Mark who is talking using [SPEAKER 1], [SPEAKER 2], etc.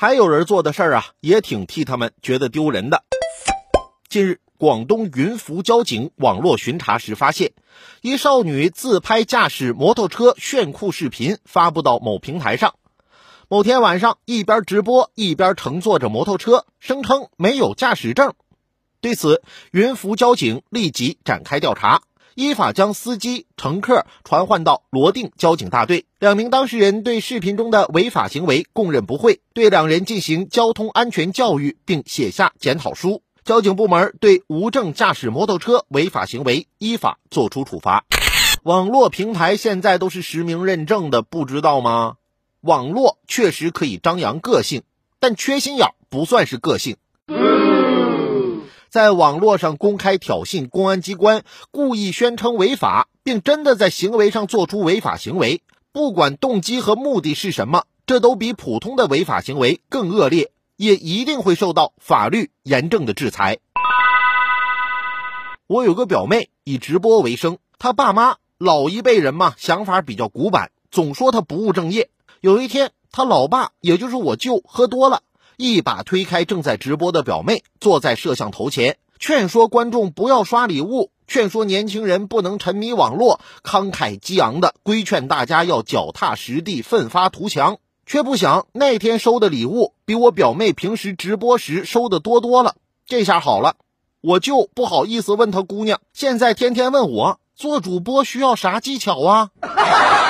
[SPEAKER 1] 还有人做的事儿啊，也挺替他们觉得丢人的。近日，广东云浮交警网络巡查时发现，一少女自拍驾驶摩托车炫酷视频发布到某平台上。某天晚上，一边直播一边乘坐着摩托车，声称没有驾驶证。对此，云浮交警立即展开调查。依法将司机、乘客传唤到罗定交警大队。两名当事人对视频中的违法行为供认不讳，对两人进行交通安全教育，并写下检讨书。交警部门对无证驾驶摩托车违法行为依法作出处罚。网络平台现在都是实名认证的，不知道吗？网络确实可以张扬个性，但缺心眼不算是个性。在网络上公开挑衅公安机关，故意宣称违法，并真的在行为上做出违法行为，不管动机和目的是什么，这都比普通的违法行为更恶劣，也一定会受到法律严正的制裁。我有个表妹以直播为生，她爸妈老一辈人嘛，想法比较古板，总说她不务正业。有一天，她老爸也就是我舅喝多了。一把推开正在直播的表妹，坐在摄像头前，劝说观众不要刷礼物，劝说年轻人不能沉迷网络，慷慨激昂的规劝大家要脚踏实地、奋发图强。却不想那天收的礼物比我表妹平时直播时收的多多了。这下好了，我就不好意思问他姑娘，现在天天问我做主播需要啥技巧啊？